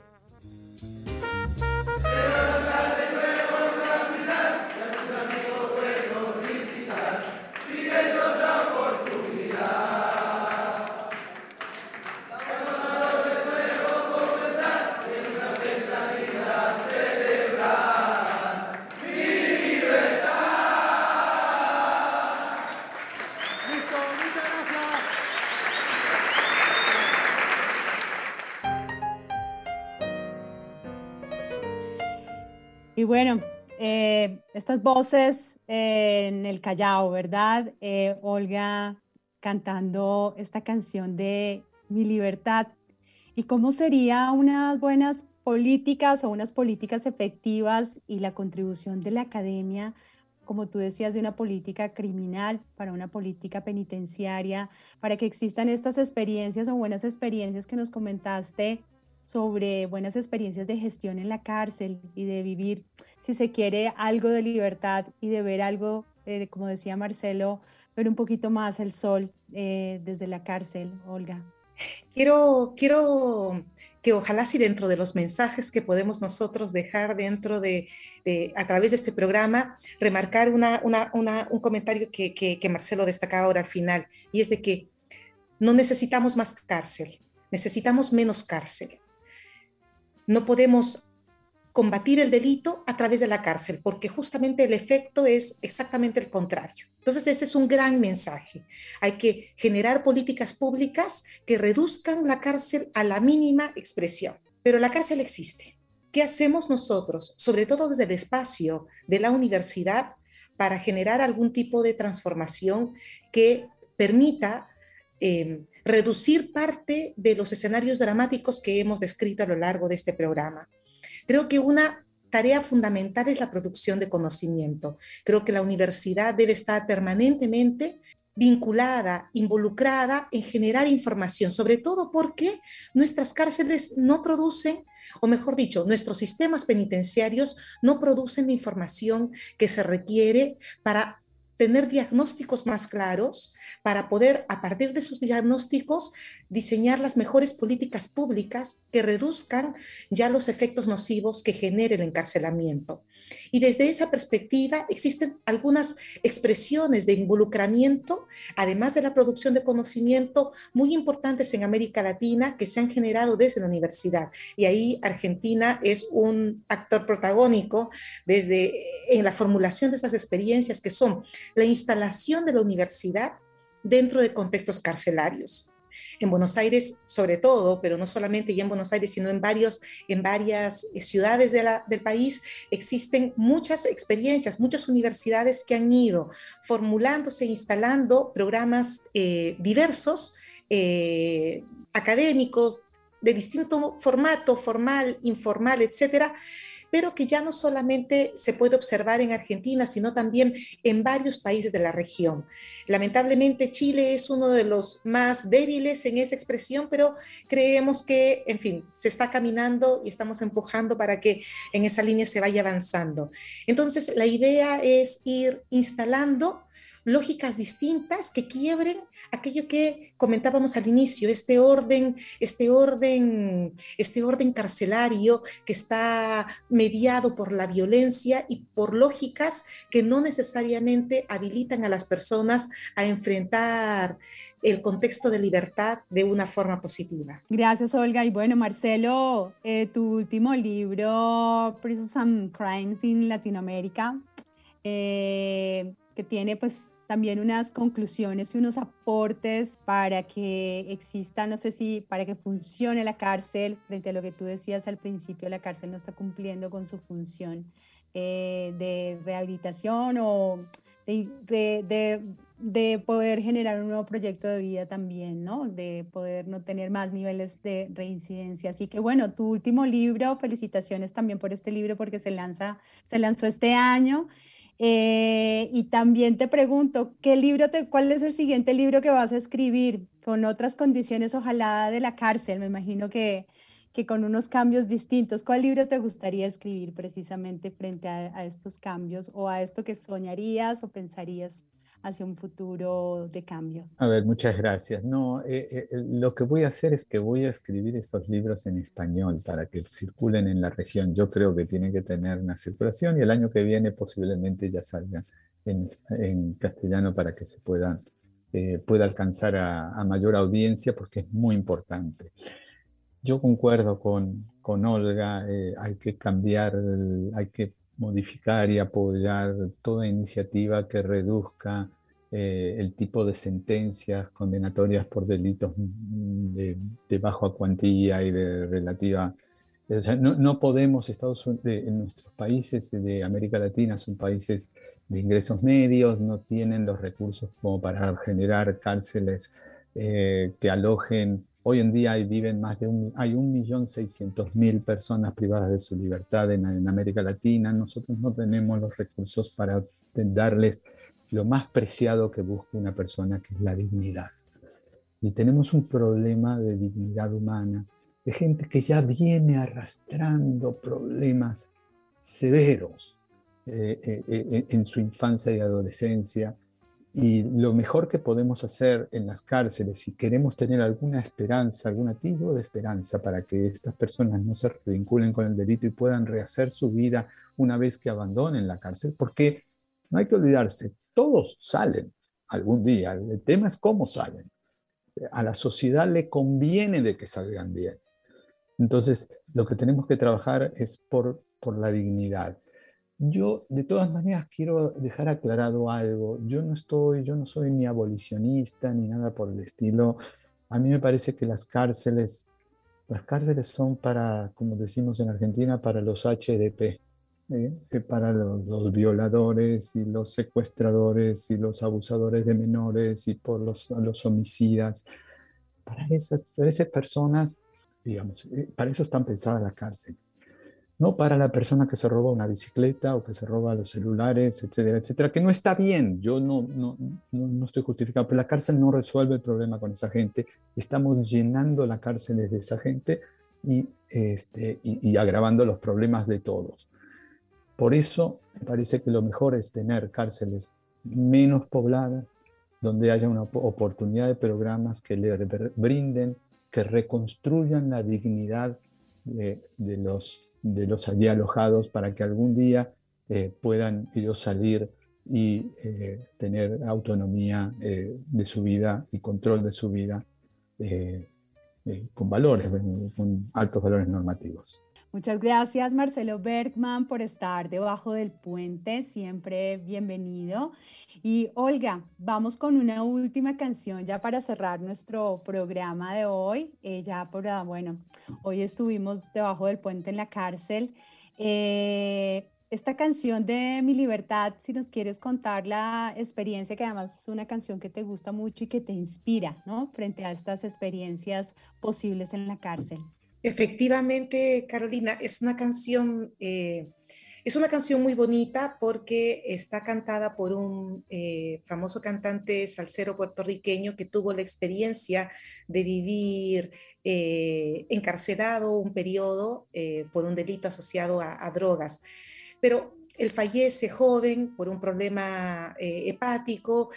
Bueno, eh, estas voces en el Callao, ¿verdad? Eh, Olga cantando esta canción de Mi libertad. ¿Y cómo sería unas buenas políticas o unas políticas efectivas y la contribución de la academia, como tú decías, de una política criminal para una política penitenciaria, para que existan estas experiencias o buenas experiencias que nos comentaste sobre buenas experiencias de gestión en la cárcel y de vivir, si se quiere, algo de libertad y de ver algo, eh, como decía Marcelo, ver un poquito más el sol eh, desde la cárcel, Olga. Quiero, quiero que ojalá si dentro de los mensajes que podemos nosotros dejar dentro de, a través de este programa, remarcar una, un comentario que, que Marcelo destacaba ahora al final, y es de que no necesitamos más cárcel, necesitamos menos cárcel no podemos combatir el delito a través de la cárcel, porque justamente el efecto es exactamente el contrario. Entonces, ese es un gran mensaje. Hay que generar políticas públicas que reduzcan la cárcel a la mínima expresión. Pero la cárcel existe. ¿Qué hacemos nosotros, sobre todo desde el espacio de la universidad, para generar algún tipo de transformación que permita eh, reducir parte de los escenarios dramáticos que hemos descrito a lo largo de este programa. Creo que una tarea fundamental es la producción de conocimiento. Creo que la universidad debe estar permanentemente vinculada, involucrada en generar información, sobre todo porque nuestras cárceles no producen, o mejor dicho, nuestros sistemas penitenciarios no producen la información que se requiere para tener diagnósticos más claros para poder, a partir de esos diagnósticos, diseñar las mejores políticas públicas que reduzcan ya los efectos nocivos que genere el encarcelamiento. Y desde esa perspectiva existen algunas expresiones de involucramiento, además de la producción de conocimiento, muy importantes en América Latina que se han generado desde la universidad. Y ahí Argentina es un actor protagónico desde en la formulación de estas experiencias que son la instalación de la universidad dentro de contextos carcelarios. En Buenos Aires, sobre todo, pero no solamente y en Buenos Aires, sino en, varios, en varias eh, ciudades del país, existen muchas experiencias, muchas universidades que han ido formulándose, instalando programas eh, diversos, eh, académicos, de distinto formato, formal, informal, etcétera, pero que ya no solamente se puede observar en Argentina, sino también en varios países de la región. Lamentablemente Chile es uno de los más débiles en esa expresión, pero creemos que, en fin, se está caminando y estamos empujando para que en esa línea se vaya avanzando. Entonces, la idea es ir instalando lógicas distintas que quiebren aquello que comentábamos al inicio, este orden, este orden, este orden carcelario que está mediado por la violencia y por lógicas que no necesariamente habilitan a las personas a enfrentar el contexto de libertad de una forma positiva. Gracias, Olga. Y bueno, Marcelo, eh, tu último libro, Prisons and Crimes in Latinoamérica, eh, que tiene pues también unas conclusiones y unos aportes para que exista, no sé si para que funcione la cárcel, frente a lo que tú decías al principio, la cárcel no está cumpliendo con su función eh, de rehabilitación o de, de, poder generar un nuevo proyecto de vida también, ¿no? De poder no tener más niveles de reincidencia. Así que bueno, tu último libro, felicitaciones también por este libro porque se, lanza, se lanzó este año. Eh, y también te pregunto, ¿qué libro te, ¿cuál es el siguiente libro que vas a escribir con otras condiciones, ojalá de la cárcel? Me imagino que, que con unos cambios distintos. ¿Cuál libro te gustaría escribir precisamente frente a, a estos cambios o a esto que soñarías o pensarías hacia un futuro de cambio. A ver, muchas gracias. No, eh, eh, lo que voy a hacer es que voy a escribir estos libros en español para que circulen en la región. Yo creo que tienen que tener una circulación y el año que viene posiblemente ya salgan en, castellano para que se puedan, eh, pueda alcanzar a, mayor audiencia porque es muy importante. Yo concuerdo con, con Olga, hay que cambiar, hay que modificar y apoyar toda iniciativa que reduzca eh, el tipo de sentencias condenatorias por delitos de, baja cuantía y de relativa... no, podemos, Estados Unidos, en nuestros países de América Latina son países de ingresos medios, no tienen los recursos como para generar cárceles eh, que alojen Hoy en día viven más de un, hay 1.600.000 personas privadas de su libertad en, en, América Latina. Nosotros no tenemos los recursos para darles lo más preciado que busca una persona, que es la dignidad. Y tenemos un problema de dignidad humana, de gente que ya viene arrastrando problemas severos eh, eh, eh, en su infancia y adolescencia, y lo mejor que podemos hacer en las cárceles, si queremos tener alguna esperanza, algún tipo de esperanza para que estas personas no se vinculen con el delito y puedan rehacer su vida una vez que abandonen la cárcel, porque no hay que olvidarse, todos salen algún día, el tema es cómo salen. A la sociedad le conviene de que salgan bien. Entonces, lo que tenemos que trabajar es por, por la dignidad. Yo, de todas maneras, quiero dejar aclarado algo. Yo no estoy, yo no soy ni abolicionista ni nada por el estilo. A mí me parece que las cárceles, las cárceles son para, como decimos en Argentina, para los HDP, ¿eh? para los, violadores y los secuestradores y los abusadores de menores y por los, los homicidas. Para esas, para esas personas, digamos, eh, para eso están pensadas las cárceles no para la persona que se roba una bicicleta o que se roba los celulares, etcétera, etcétera, que no está bien, yo no, no, no, estoy justificando, pero la cárcel no resuelve el problema con esa gente, estamos llenando la cárcel de esa gente y, este, y, y agravando los problemas de todos. Por eso me parece que lo mejor es tener cárceles menos pobladas, donde haya una oportunidad de programas que le brinden, que reconstruyan la dignidad de, los allí alojados para que algún día eh, puedan ellos salir y eh, tener autonomía eh, de su vida y control de su vida con valores, con altos valores normativos. Muchas gracias Marcelo Bergman por estar debajo del puente, siempre bienvenido. Y Olga, vamos con una última canción ya para cerrar nuestro programa de hoy. Eh, ya por, ah, bueno, hoy estuvimos debajo del puente en la cárcel. Eh, esta canción de Mi Libertad, si nos quieres contar la experiencia, que además es una canción que te gusta mucho y que te inspira, ¿no? Frente a estas experiencias posibles en la cárcel. Efectivamente, Carolina, es una canción, eh, es una canción muy bonita porque está cantada por un eh, famoso cantante salsero puertorriqueño que tuvo la experiencia de vivir eh, encarcelado un periodo por un delito asociado a drogas. Pero él fallece joven por un problema hepático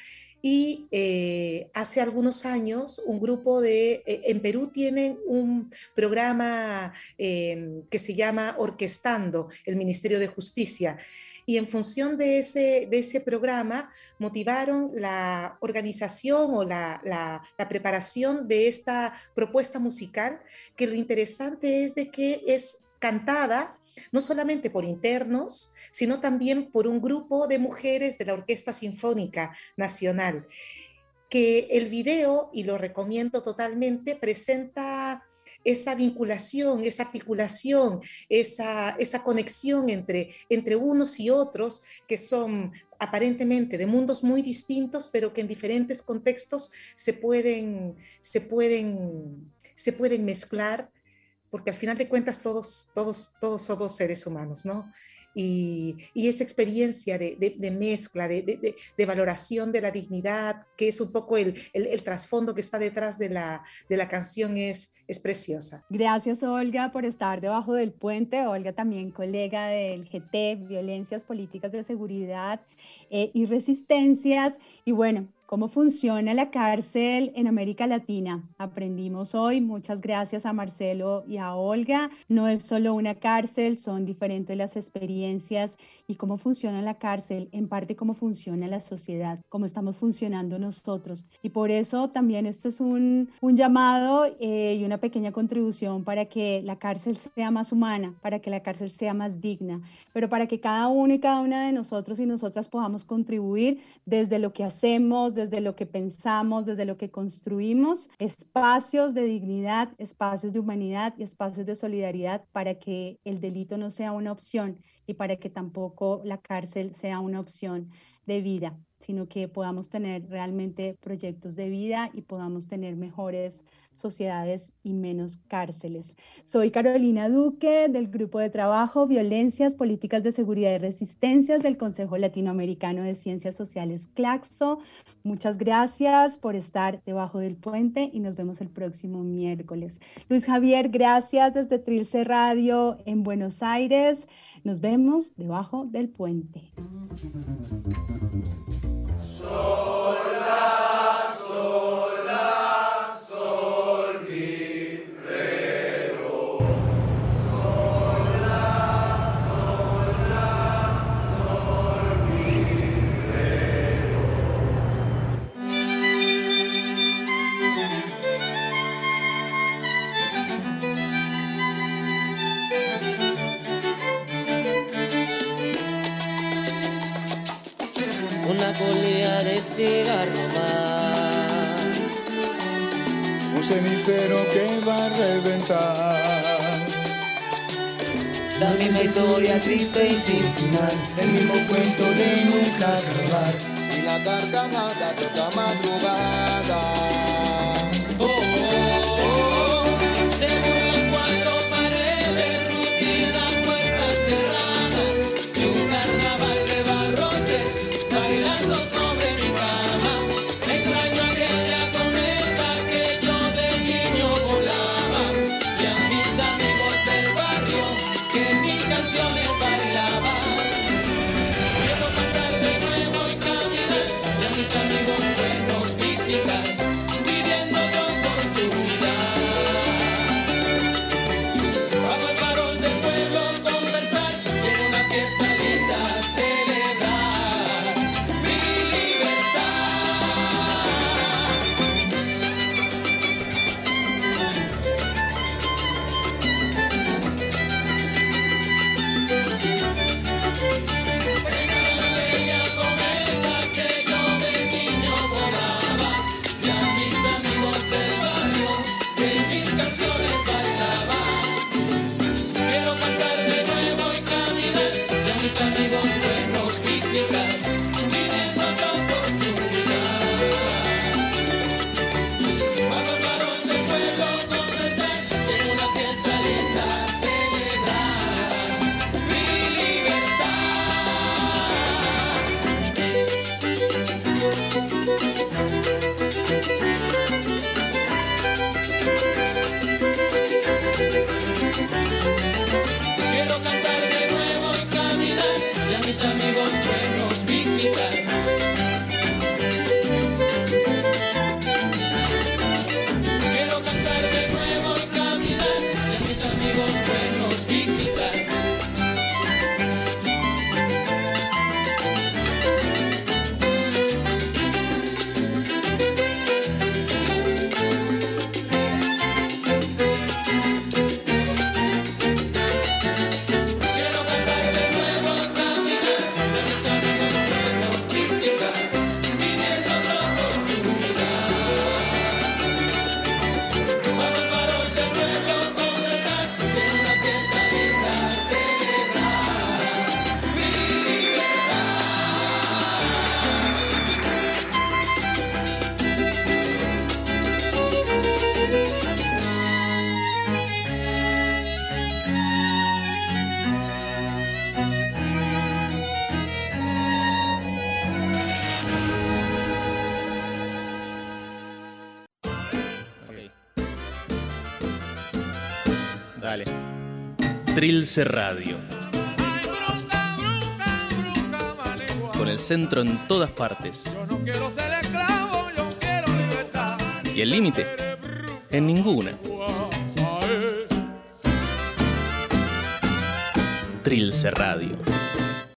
y eh, hace algunos años un grupo de, eh, en Perú tienen un programa em, que se llama Orquestando el Ministerio de Justicia. Y en función de ese, de ese programa motivaron la organización o la, la, la preparación de esta propuesta musical, que lo interesante es de que es cantada no solamente por internos, sino también por un grupo de mujeres de la Orquesta Sinfónica Nacional, que el video, y lo recomiendo totalmente, presenta esa vinculación, esa articulación, esa, esa conexión entre, entre unos y otros que son aparentemente de mundos muy distintos, pero que en diferentes contextos se pueden, se pueden, se pueden mezclar porque al final de cuentas todos, todos, todos somos seres humanos, ¿no? Y, y esa experiencia de, de, mezcla, de, de, valoración de la dignidad, que es un poco el, el, el trasfondo que está detrás de la, de la canción, es, es preciosa. Gracias, Olga, por estar debajo del puente. Olga también colega del GT, Violencias Políticas de Seguridad eh, y Resistencias. Y bueno, cómo funciona la cárcel en América Latina. Aprendimos hoy, muchas gracias a Marcelo y a Olga. No es solo una cárcel, son diferentes las experiencias y cómo funciona la cárcel, en parte cómo funciona la sociedad, cómo estamos funcionando nosotros. Y por eso también este es un, un llamado eh, y una pequeña contribución para que la cárcel sea más humana, para que la cárcel sea más digna, pero para que cada uno y cada una de nosotros y nosotras podamos contribuir desde lo que hacemos, desde lo que pensamos, desde lo que construimos, espacios de dignidad, espacios de humanidad y espacios de solidaridad para que el delito no sea una opción y para que tampoco la cárcel sea una opción de vida, sino que podamos tener realmente proyectos de vida y podamos tener mejores sociedades y menos cárceles. Soy Carolina Duque del Grupo de Trabajo Violencias, Políticas de Seguridad y Resistencias del Consejo Latinoamericano de Ciencias Sociales CLACSO. Muchas gracias por estar debajo del puente y nos vemos el próximo miércoles. Luis Javier, gracias desde Trilce Radio en Buenos Aires. Nos vemos debajo del puente. Sola, sola, una colea de cigarro más. Un cenicero que va a reventar. La misma historia triste y sin final. El mismo cuento de nunca acabar. Y la carcajada toda madrugada. Oh, oh, oh, Trilce Radio. Con el centro en todas partes. Y el límite, en ninguna. Trilce Radio.